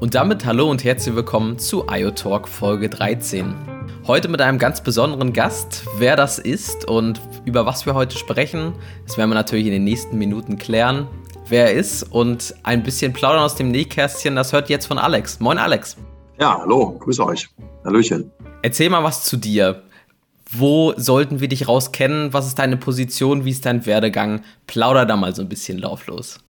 Und damit hallo und herzlich willkommen zu IoTalk Folge 13. Heute mit einem ganz besonderen Gast. Wer das ist und über was wir heute sprechen, das werden wir natürlich in den nächsten Minuten klären. Wer er ist und ein bisschen plaudern aus dem Nähkästchen, das hört jetzt von Alex. Moin Alex. Ja, hallo, grüße euch. Hallöchen. Erzähl mal was zu dir. Wo sollten wir dich rauskennen? Was ist deine Position? Wie ist dein Werdegang? Plauder da mal so ein bisschen lauflos.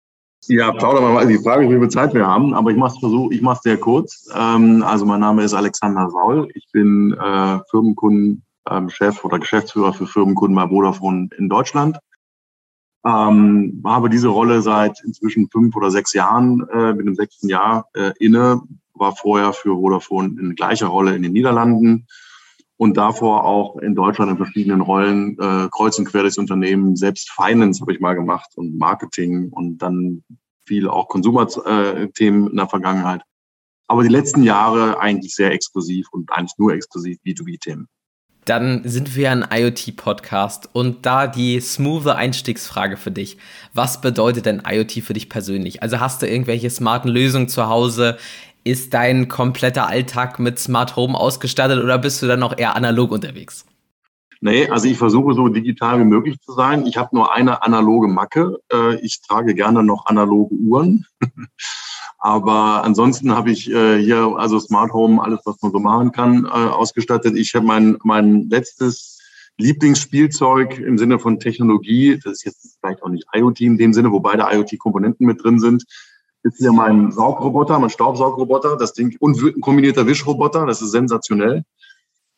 Ja, plauder mal. Die Frage ist, wie viel Zeit wir haben, aber ich mache es ich mache sehr kurz. Ähm, also mein Name ist Alexander Saul. Ich bin äh, Firmenkundenchef ähm, oder Geschäftsführer für Firmenkunden bei Vodafone in Deutschland. Ähm, habe diese Rolle seit inzwischen fünf oder sechs Jahren, äh, mit dem sechsten Jahr äh, inne, war vorher für Vodafone in gleicher Rolle in den Niederlanden und davor auch in Deutschland in verschiedenen Rollen, äh, kreuz und quer durchs Unternehmen, selbst Finance habe ich mal gemacht und Marketing und dann viel auch Konsumerthemen in der Vergangenheit. Aber die letzten Jahre eigentlich sehr exklusiv und eigentlich nur exklusiv B2B-Themen. Dann sind wir ein IoT-Podcast und da die smooth Einstiegsfrage für dich. Was bedeutet denn IoT für dich persönlich? Also hast du irgendwelche smarten Lösungen zu Hause? Ist dein kompletter Alltag mit Smart Home ausgestattet oder bist du dann noch eher analog unterwegs? Nee, also ich versuche so digital wie möglich zu sein. Ich habe nur eine analoge Macke. Äh, ich trage gerne noch analoge Uhren. Aber ansonsten habe ich äh, hier also Smart Home, alles, was man so machen kann, äh, ausgestattet. Ich habe mein, mein letztes Lieblingsspielzeug im Sinne von Technologie, das ist jetzt vielleicht auch nicht IoT in dem Sinne, wobei da IoT-Komponenten mit drin sind, ist hier mein Saugroboter, mein Staubsaugroboter, das Ding und ein kombinierter Wischroboter, das ist sensationell.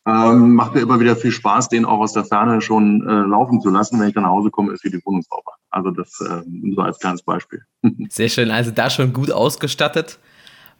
Ähm, macht mir immer wieder viel Spaß, den auch aus der Ferne schon äh, laufen zu lassen. Wenn ich dann nach Hause komme, ist wie die Wohnung sauber. Also das äh, so als kleines Beispiel. Sehr schön, also da schon gut ausgestattet.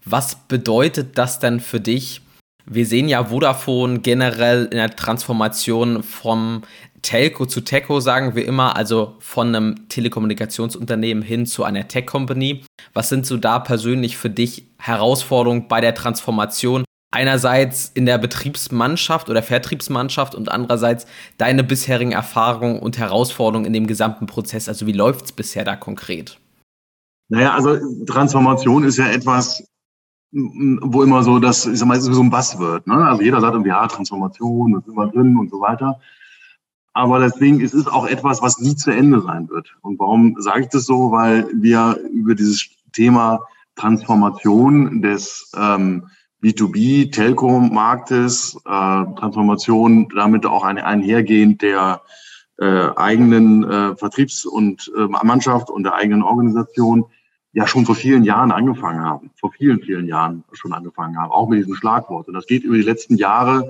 Was bedeutet das denn für dich? Wir sehen ja Vodafone generell in der Transformation vom Telco zu Techo sagen wir immer, also von einem Telekommunikationsunternehmen hin zu einer Tech-Company. Was sind so da persönlich für dich Herausforderungen bei der Transformation? Einerseits in der Betriebsmannschaft oder Vertriebsmannschaft und andererseits deine bisherigen Erfahrungen und Herausforderungen in dem gesamten Prozess. Also wie läuft es bisher da konkret? Naja, also Transformation ist ja etwas, wo immer so das, ich sag mal, so ein Buzzword. Ne? Also jeder sagt irgendwie, ja, Transformation, das ist immer drin und so weiter. Aber deswegen ist es auch etwas, was nie zu Ende sein wird. Und warum sage ich das so? Weil wir über dieses Thema Transformation des ähm, B2B-Telco-Marktes, äh, Transformation damit auch ein, einhergehend der äh, eigenen äh, Vertriebs- und äh, Mannschaft und der eigenen Organisation ja schon vor vielen Jahren angefangen haben, vor vielen, vielen Jahren schon angefangen haben, auch mit diesem Schlagwort. Und das geht über die letzten Jahre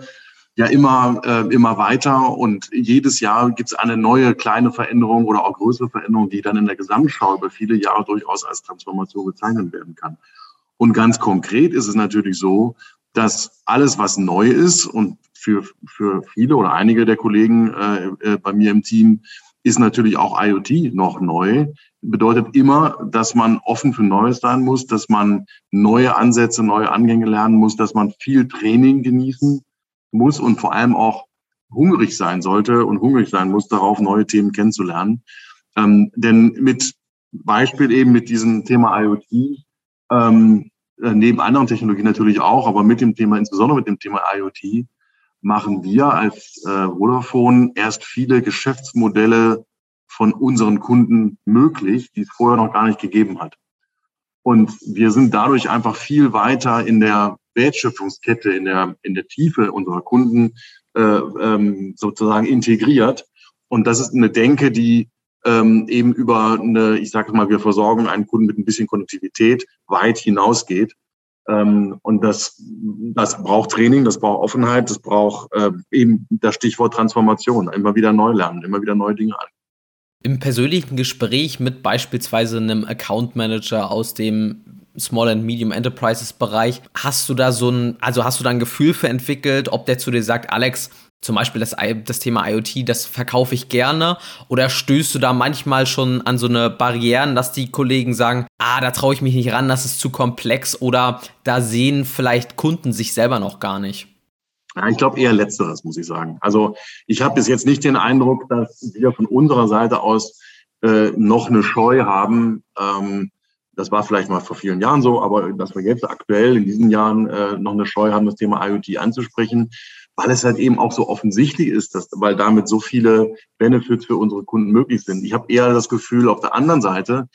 ja immer, äh, immer weiter und jedes Jahr gibt es eine neue kleine Veränderung oder auch größere Veränderung, die dann in der Gesamtschau über viele Jahre durchaus als Transformation bezeichnet werden kann. Und ganz konkret ist es natürlich so, dass alles, was neu ist und für, für viele oder einige der Kollegen äh, äh, bei mir im Team ist natürlich auch IoT noch neu. Bedeutet immer, dass man offen für Neues sein muss, dass man neue Ansätze, neue Angänge lernen muss, dass man viel Training genießen muss und vor allem auch hungrig sein sollte und hungrig sein muss, darauf neue Themen kennenzulernen. Ähm, denn mit Beispiel eben mit diesem Thema IoT, ähm, äh, neben anderen Technologien natürlich auch, aber mit dem Thema, insbesondere mit dem Thema IoT, machen wir als äh, Vodafone erst viele Geschäftsmodelle von unseren Kunden möglich, die es vorher noch gar nicht gegeben hat. Und wir sind dadurch einfach viel weiter in der Wertschöpfungskette, in der, in der Tiefe unserer Kunden äh, ähm, sozusagen integriert. Und das ist eine Denke, die ähm, eben über eine, ich sage mal, wir versorgen einen Kunden mit ein bisschen Konnektivität weit hinausgeht. Ähm, und das, das braucht Training, das braucht Offenheit, das braucht äh, eben das Stichwort Transformation, immer wieder neu lernen, immer wieder neue Dinge an. Im persönlichen Gespräch mit beispielsweise einem Account Manager aus dem Small and Medium Enterprises Bereich, hast du da so ein, also hast du da ein Gefühl für entwickelt, ob der zu dir sagt, Alex, zum Beispiel das, das Thema IoT, das verkaufe ich gerne? Oder stößt du da manchmal schon an so eine Barrieren, dass die Kollegen sagen, ah, da traue ich mich nicht ran, das ist zu komplex oder da sehen vielleicht Kunden sich selber noch gar nicht? Ja, ich glaube eher letzteres, muss ich sagen. Also ich habe bis jetzt nicht den Eindruck, dass wir von unserer Seite aus äh, noch eine Scheu haben. Ähm, das war vielleicht mal vor vielen Jahren so, aber dass wir jetzt aktuell in diesen Jahren äh, noch eine Scheu haben, das Thema IoT anzusprechen, weil es halt eben auch so offensichtlich ist, dass, weil damit so viele Benefits für unsere Kunden möglich sind. Ich habe eher das Gefühl auf der anderen Seite,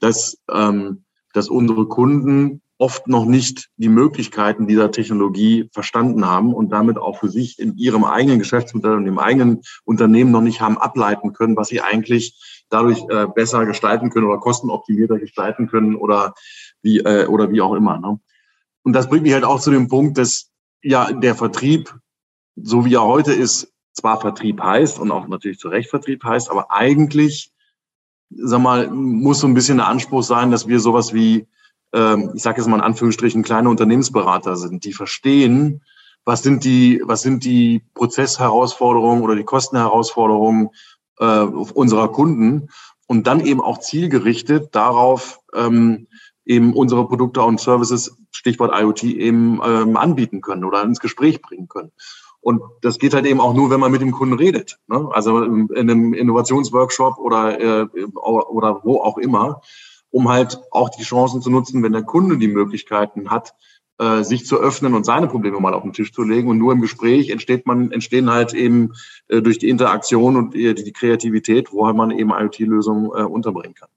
dass, ähm, dass unsere Kunden oft noch nicht die Möglichkeiten dieser Technologie verstanden haben und damit auch für sich in ihrem eigenen Geschäftsmodell und im eigenen Unternehmen noch nicht haben ableiten können, was sie eigentlich dadurch äh, besser gestalten können oder kostenoptimierter gestalten können oder wie, äh, oder wie auch immer. Ne? Und das bringt mich halt auch zu dem Punkt, dass ja der Vertrieb, so wie er heute ist, zwar Vertrieb heißt und auch natürlich zu Recht Vertrieb heißt, aber eigentlich, sag mal, muss so ein bisschen der Anspruch sein, dass wir sowas wie ich sage jetzt mal in Anführungsstrichen, kleine Unternehmensberater sind, die verstehen, was sind die, was sind die Prozessherausforderungen oder die Kostenherausforderungen äh, unserer Kunden und dann eben auch zielgerichtet darauf ähm, eben unsere Produkte und Services, Stichwort IoT, eben ähm, anbieten können oder ins Gespräch bringen können. Und das geht halt eben auch nur, wenn man mit dem Kunden redet. Ne? Also in einem Innovationsworkshop oder, äh, oder wo auch immer um halt auch die Chancen zu nutzen, wenn der Kunde die Möglichkeiten hat, äh, sich zu öffnen und seine Probleme mal auf den Tisch zu legen. Und nur im Gespräch entsteht man, entstehen halt eben äh, durch die Interaktion und die, die Kreativität, wo man eben IoT-Lösungen äh, unterbringen kann.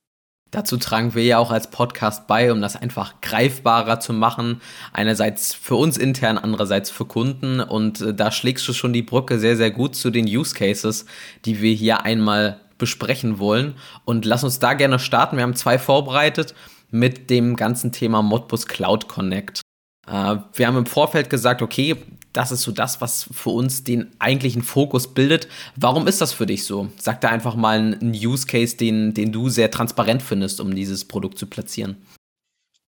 Dazu tragen wir ja auch als Podcast bei, um das einfach greifbarer zu machen. Einerseits für uns intern, andererseits für Kunden. Und äh, da schlägst du schon die Brücke sehr, sehr gut zu den Use Cases, die wir hier einmal besprechen wollen. Und lass uns da gerne starten. Wir haben zwei vorbereitet mit dem ganzen Thema Modbus Cloud Connect. Äh, wir haben im Vorfeld gesagt, okay, das ist so das, was für uns den eigentlichen Fokus bildet. Warum ist das für dich so? Sag da einfach mal einen Use Case, den, den du sehr transparent findest, um dieses Produkt zu platzieren.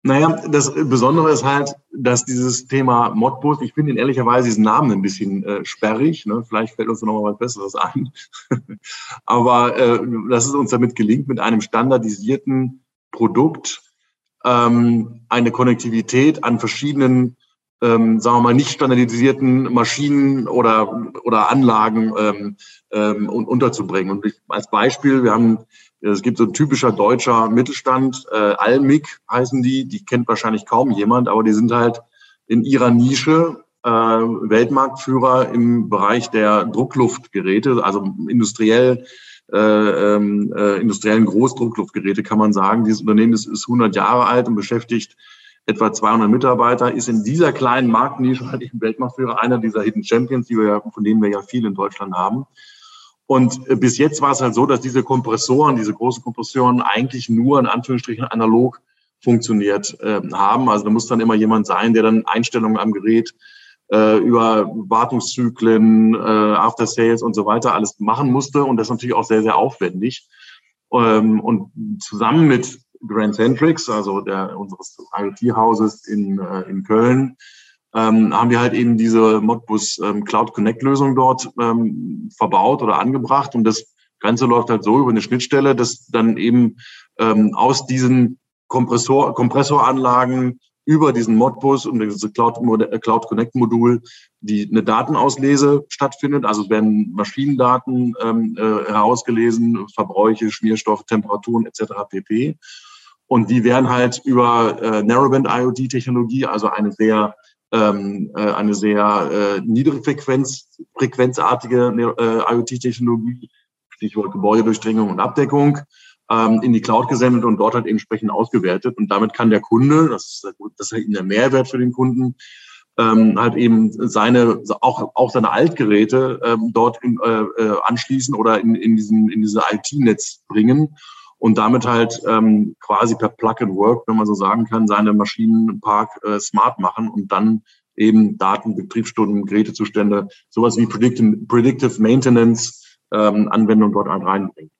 Naja, das Besondere ist halt, dass dieses Thema Modbus, ich finde ihn ehrlicherweise diesen Namen ein bisschen äh, sperrig. Ne? Vielleicht fällt uns noch mal was Besseres ein. Aber äh, dass es uns damit gelingt, mit einem standardisierten Produkt ähm, eine Konnektivität an verschiedenen, ähm, sagen wir mal, nicht standardisierten Maschinen oder, oder Anlagen ähm, ähm, unterzubringen. Und ich, als Beispiel, wir haben es gibt so ein typischer deutscher Mittelstand, äh, Almic heißen die, die kennt wahrscheinlich kaum jemand, aber die sind halt in ihrer Nische äh, Weltmarktführer im Bereich der Druckluftgeräte, also industriell äh, ähm, äh, industriellen Großdruckluftgeräte kann man sagen. Dieses Unternehmen ist, ist 100 Jahre alt und beschäftigt etwa 200 Mitarbeiter, ist in dieser kleinen Marktnische halt eben Weltmarktführer, einer dieser Hidden Champions, die wir von denen wir ja viel in Deutschland haben. Und äh, bis jetzt war es halt so, dass diese Kompressoren, diese großen Kompressoren eigentlich nur in Anführungsstrichen analog funktioniert äh, haben. Also da muss dann immer jemand sein, der dann Einstellungen am Gerät äh, über Wartungszyklen, äh, After Sales und so weiter alles machen musste. Und das ist natürlich auch sehr, sehr aufwendig. Ähm, und zusammen mit Grand Centrics, also der, unseres IoT-Hauses in, äh, in Köln, ähm, haben wir halt eben diese Modbus ähm, Cloud Connect Lösung dort ähm, verbaut oder angebracht. Und das Ganze läuft halt so über eine Schnittstelle, dass dann eben ähm, aus diesen Kompressor, Kompressoranlagen über diesen Modbus und diese Cloud, äh, Cloud Connect Modul die eine Datenauslese stattfindet. Also es werden Maschinendaten ähm, äh, herausgelesen, Verbräuche, Schmierstoff, Temperaturen etc. pp. Und die werden halt über äh, Narrowband IoT Technologie, also eine sehr ähm, äh, eine sehr äh, niedrigfrequenz, frequenzartige äh, IoT-Technologie, Stichwort Gebäudedurchdringung und Abdeckung, ähm, in die Cloud gesendet und dort halt entsprechend ausgewertet. Und damit kann der Kunde, das ist, das ist der Mehrwert für den Kunden, ähm, halt eben seine auch auch seine Altgeräte ähm, dort in, äh, äh anschließen oder in, in diesen in diese IT-Netz bringen und damit halt ähm, quasi per Plug and Work, wenn man so sagen kann, seine Maschinenpark äh, smart machen und dann eben Daten, Betriebsstunden, Gerätezustände, sowas wie Predictive, Predictive Maintenance ähm, Anwendung dort reinbringen.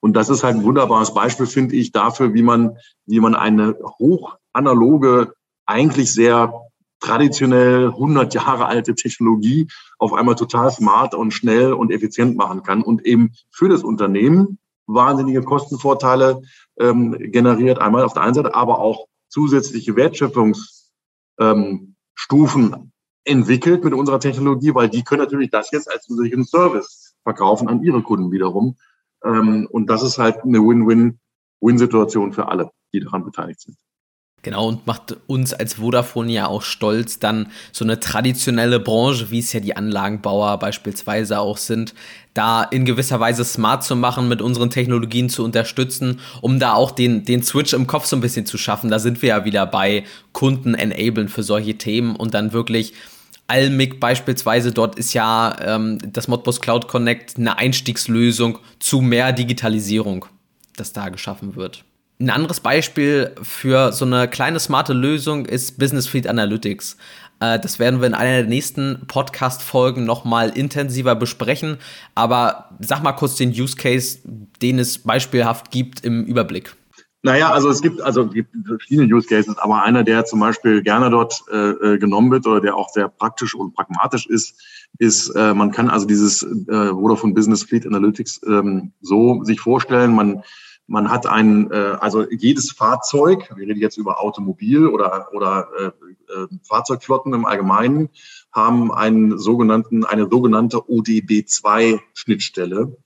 Und das ist halt ein wunderbares Beispiel, finde ich, dafür, wie man, wie man eine hochanaloge, eigentlich sehr traditionell 100 Jahre alte Technologie auf einmal total smart und schnell und effizient machen kann und eben für das Unternehmen wahnsinnige Kostenvorteile ähm, generiert, einmal auf der einen Seite, aber auch zusätzliche Wertschöpfungsstufen ähm, entwickelt mit unserer Technologie, weil die können natürlich das jetzt als zusätzlichen Service verkaufen an ihre Kunden wiederum. Ähm, und das ist halt eine Win-Win-Win-Situation für alle, die daran beteiligt sind. Genau, und macht uns als Vodafone ja auch stolz, dann so eine traditionelle Branche, wie es ja die Anlagenbauer beispielsweise auch sind, da in gewisser Weise smart zu machen, mit unseren Technologien zu unterstützen, um da auch den, den Switch im Kopf so ein bisschen zu schaffen. Da sind wir ja wieder bei Kunden enablen für solche Themen und dann wirklich Almic beispielsweise, dort ist ja ähm, das Modbus Cloud Connect eine Einstiegslösung zu mehr Digitalisierung, das da geschaffen wird. Ein anderes Beispiel für so eine kleine smarte Lösung ist Business Fleet Analytics. Äh, das werden wir in einer der nächsten Podcast-Folgen nochmal intensiver besprechen. Aber sag mal kurz den Use Case, den es beispielhaft gibt im Überblick. Naja, also es gibt also gibt verschiedene Use Cases, aber einer, der zum Beispiel gerne dort äh, äh, genommen wird oder der auch sehr praktisch und pragmatisch ist, ist, äh, man kann also dieses äh, Vodafone Business Fleet Analytics ähm, so sich vorstellen, man man hat ein, äh, also jedes Fahrzeug, wir reden jetzt über Automobil oder, oder äh, äh, Fahrzeugflotten im Allgemeinen, haben einen sogenannten, eine sogenannte ODB2-Schnittstelle.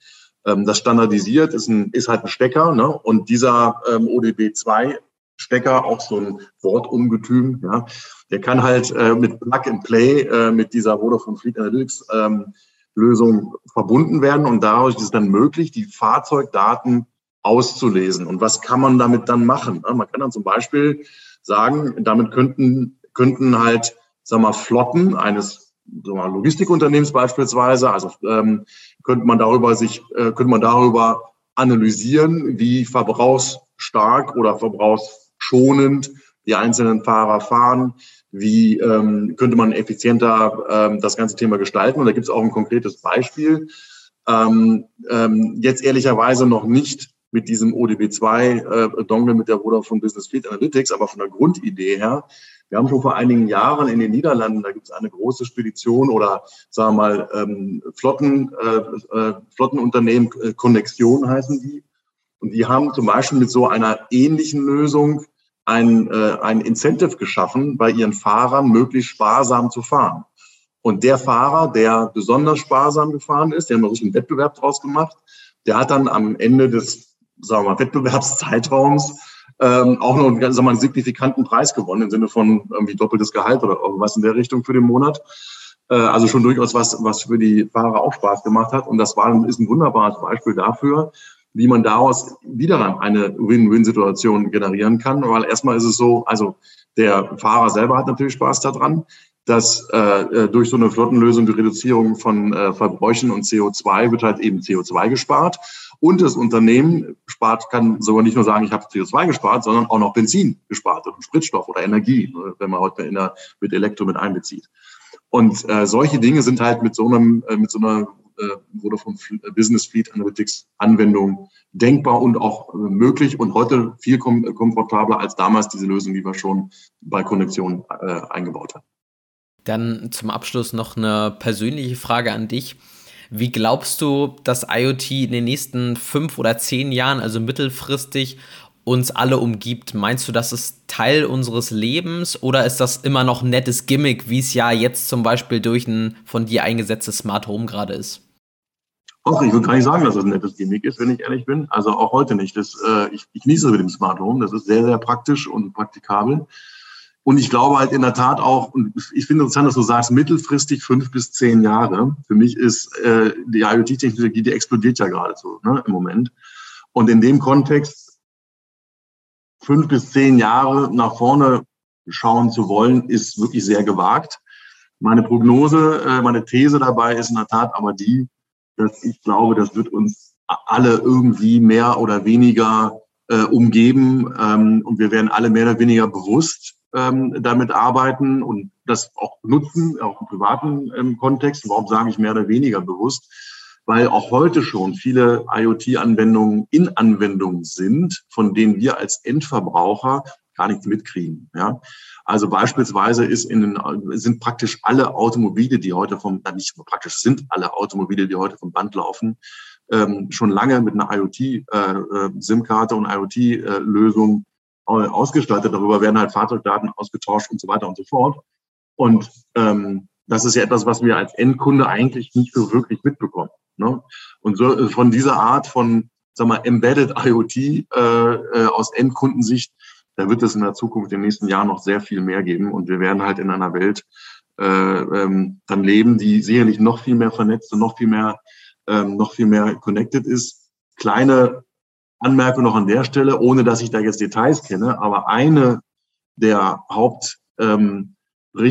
Ähm, das standardisiert ist, ein, ist halt ein Stecker, ne? Und dieser ähm, ODB2-Stecker, auch so ein Wortungetüm, ja, der kann halt äh, mit Plug and Play äh, mit dieser Vodafone Fleet Analytics ähm, Lösung verbunden werden und dadurch ist es dann möglich, die Fahrzeugdaten auszulesen. Und was kann man damit dann machen? Man kann dann zum Beispiel sagen, damit könnten, könnten halt, sag mal, Flotten eines Logistikunternehmens beispielsweise, also ähm, könnte man darüber sich, äh, könnte man darüber analysieren, wie verbrauchsstark oder verbrauchsschonend die einzelnen Fahrer fahren, wie ähm, könnte man effizienter ähm, das ganze Thema gestalten. Und da gibt es auch ein konkretes Beispiel. Ähm, ähm, jetzt ehrlicherweise noch nicht mit diesem ODB2-Dongle äh, mit der Vodafone Business Fleet Analytics, aber von der Grundidee her. Wir haben schon vor einigen Jahren in den Niederlanden, da gibt es eine große Spedition oder sagen wir mal ähm, Flotten, äh, äh, Flottenunternehmen, äh, Connexion heißen die. Und die haben zum Beispiel mit so einer ähnlichen Lösung ein, äh, ein Incentive geschaffen, bei ihren Fahrern möglichst sparsam zu fahren. Und der Fahrer, der besonders sparsam gefahren ist, der haben einen Wettbewerb draus gemacht, der hat dann am Ende des sagen wir mal, Wettbewerbszeitraums ähm, auch noch einen, sagen wir mal, einen signifikanten Preis gewonnen, im Sinne von irgendwie doppeltes Gehalt oder irgendwas in der Richtung für den Monat. Äh, also schon durchaus was, was für die Fahrer auch Spaß gemacht hat. Und das war, ist ein wunderbares Beispiel dafür, wie man daraus wieder eine Win-Win-Situation generieren kann. Weil erstmal ist es so, also der Fahrer selber hat natürlich Spaß daran, dass äh, äh durch so eine Flottenlösung die Reduzierung von äh, Verbräuchen und CO2 wird halt eben CO2 gespart. Und das Unternehmen spart, kann sogar nicht nur sagen, ich habe CO2 gespart, sondern auch noch Benzin gespart und Spritstoff oder Energie, ne, wenn man heute der, mit Elektro mit einbezieht. Und äh, solche Dinge sind halt mit so einem, äh, mit so einer äh, Vodafone Business Fleet Analytics Anwendung denkbar und auch äh, möglich und heute viel kom komfortabler als damals diese Lösung, die wir schon bei Konnektion äh, eingebaut haben. Dann zum Abschluss noch eine persönliche Frage an dich. Wie glaubst du, dass IoT in den nächsten fünf oder zehn Jahren, also mittelfristig, uns alle umgibt? Meinst du, das ist Teil unseres Lebens oder ist das immer noch ein nettes Gimmick, wie es ja jetzt zum Beispiel durch ein von dir eingesetztes Smart Home gerade ist? Auch ich würde gar nicht sagen, dass es ein nettes Gimmick ist, wenn ich ehrlich bin. Also auch heute nicht. Das, äh, ich, ich genieße mit dem Smart Home. Das ist sehr, sehr praktisch und praktikabel. Und ich glaube halt in der Tat auch, und ich finde interessant, dass du sagst, mittelfristig fünf bis zehn Jahre. Für mich ist äh, die IoT-Technologie, die explodiert ja geradezu ne, im Moment. Und in dem Kontext fünf bis zehn Jahre nach vorne schauen zu wollen, ist wirklich sehr gewagt. Meine Prognose, äh, meine These dabei ist in der Tat aber die, dass ich glaube, das wird uns alle irgendwie mehr oder weniger äh, umgeben ähm, und wir werden alle mehr oder weniger bewusst ähm, damit arbeiten und das auch nutzen, auch im privaten ähm, Kontext. Warum sage ich mehr oder weniger bewusst? Weil auch heute schon viele IoT-Anwendungen in Anwendungen sind, von denen wir als Endverbraucher gar nichts mitkriegen. Ja? Also beispielsweise ist in den, sind praktisch alle Automobile, die heute vom, nicht praktisch sind alle Automobile, die heute vom Band laufen, ähm, schon lange mit einer IoT-SIM-Karte äh, äh und IoT-Lösung ausgestattet. Darüber werden halt Fahrzeugdaten ausgetauscht und so weiter und so fort. Und ähm, das ist ja etwas, was wir als Endkunde eigentlich nicht so wirklich mitbekommen. Ne? Und so äh, von dieser Art von, sag mal, Embedded IoT äh, äh, aus Endkundensicht, da wird es in der Zukunft den nächsten Jahren noch sehr viel mehr geben. Und wir werden halt in einer Welt äh, ähm, dann leben, die sicherlich noch viel mehr vernetzt und noch viel mehr, ähm, noch viel mehr connected ist. Kleine Anmerkung noch an der Stelle, ohne dass ich da jetzt Details kenne, aber eine der Haupt ähm, äh,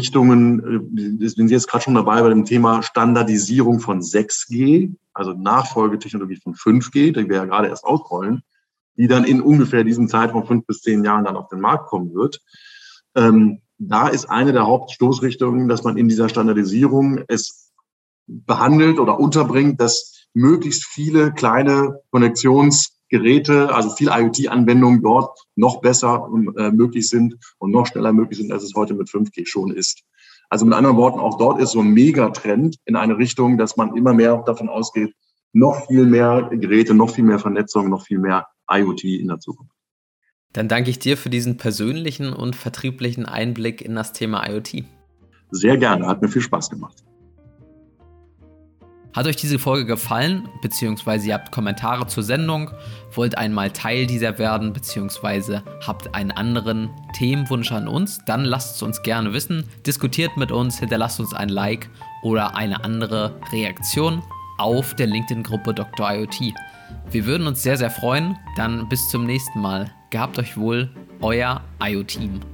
sind jetzt gerade schon dabei bei dem Thema Standardisierung von 6G, also Nachfolgetechnologie von 5G, die wir ja gerade erst ausrollen, die dann in ungefähr diesem Zeitraum fünf bis zehn Jahren dann auf den Markt kommen wird. Ähm, da ist eine der Hauptstoßrichtungen, dass man in dieser Standardisierung es behandelt oder unterbringt, dass möglichst viele kleine Konnektions- Geräte, also viel IoT-Anwendungen dort noch besser äh, möglich sind und noch schneller möglich sind, als es heute mit 5G schon ist. Also mit anderen Worten, auch dort ist so ein Megatrend in eine Richtung, dass man immer mehr davon ausgeht, noch viel mehr Geräte, noch viel mehr Vernetzung, noch viel mehr IoT in der Zukunft. Dann danke ich dir für diesen persönlichen und vertrieblichen Einblick in das Thema IoT. Sehr gerne, hat mir viel Spaß gemacht. Hat euch diese Folge gefallen, beziehungsweise ihr habt Kommentare zur Sendung, wollt einmal Teil dieser werden, beziehungsweise habt einen anderen Themenwunsch an uns, dann lasst es uns gerne wissen, diskutiert mit uns, hinterlasst uns ein Like oder eine andere Reaktion auf der LinkedIn-Gruppe Dr. IoT. Wir würden uns sehr, sehr freuen. Dann bis zum nächsten Mal. Gehabt euch wohl, euer IoT-Team.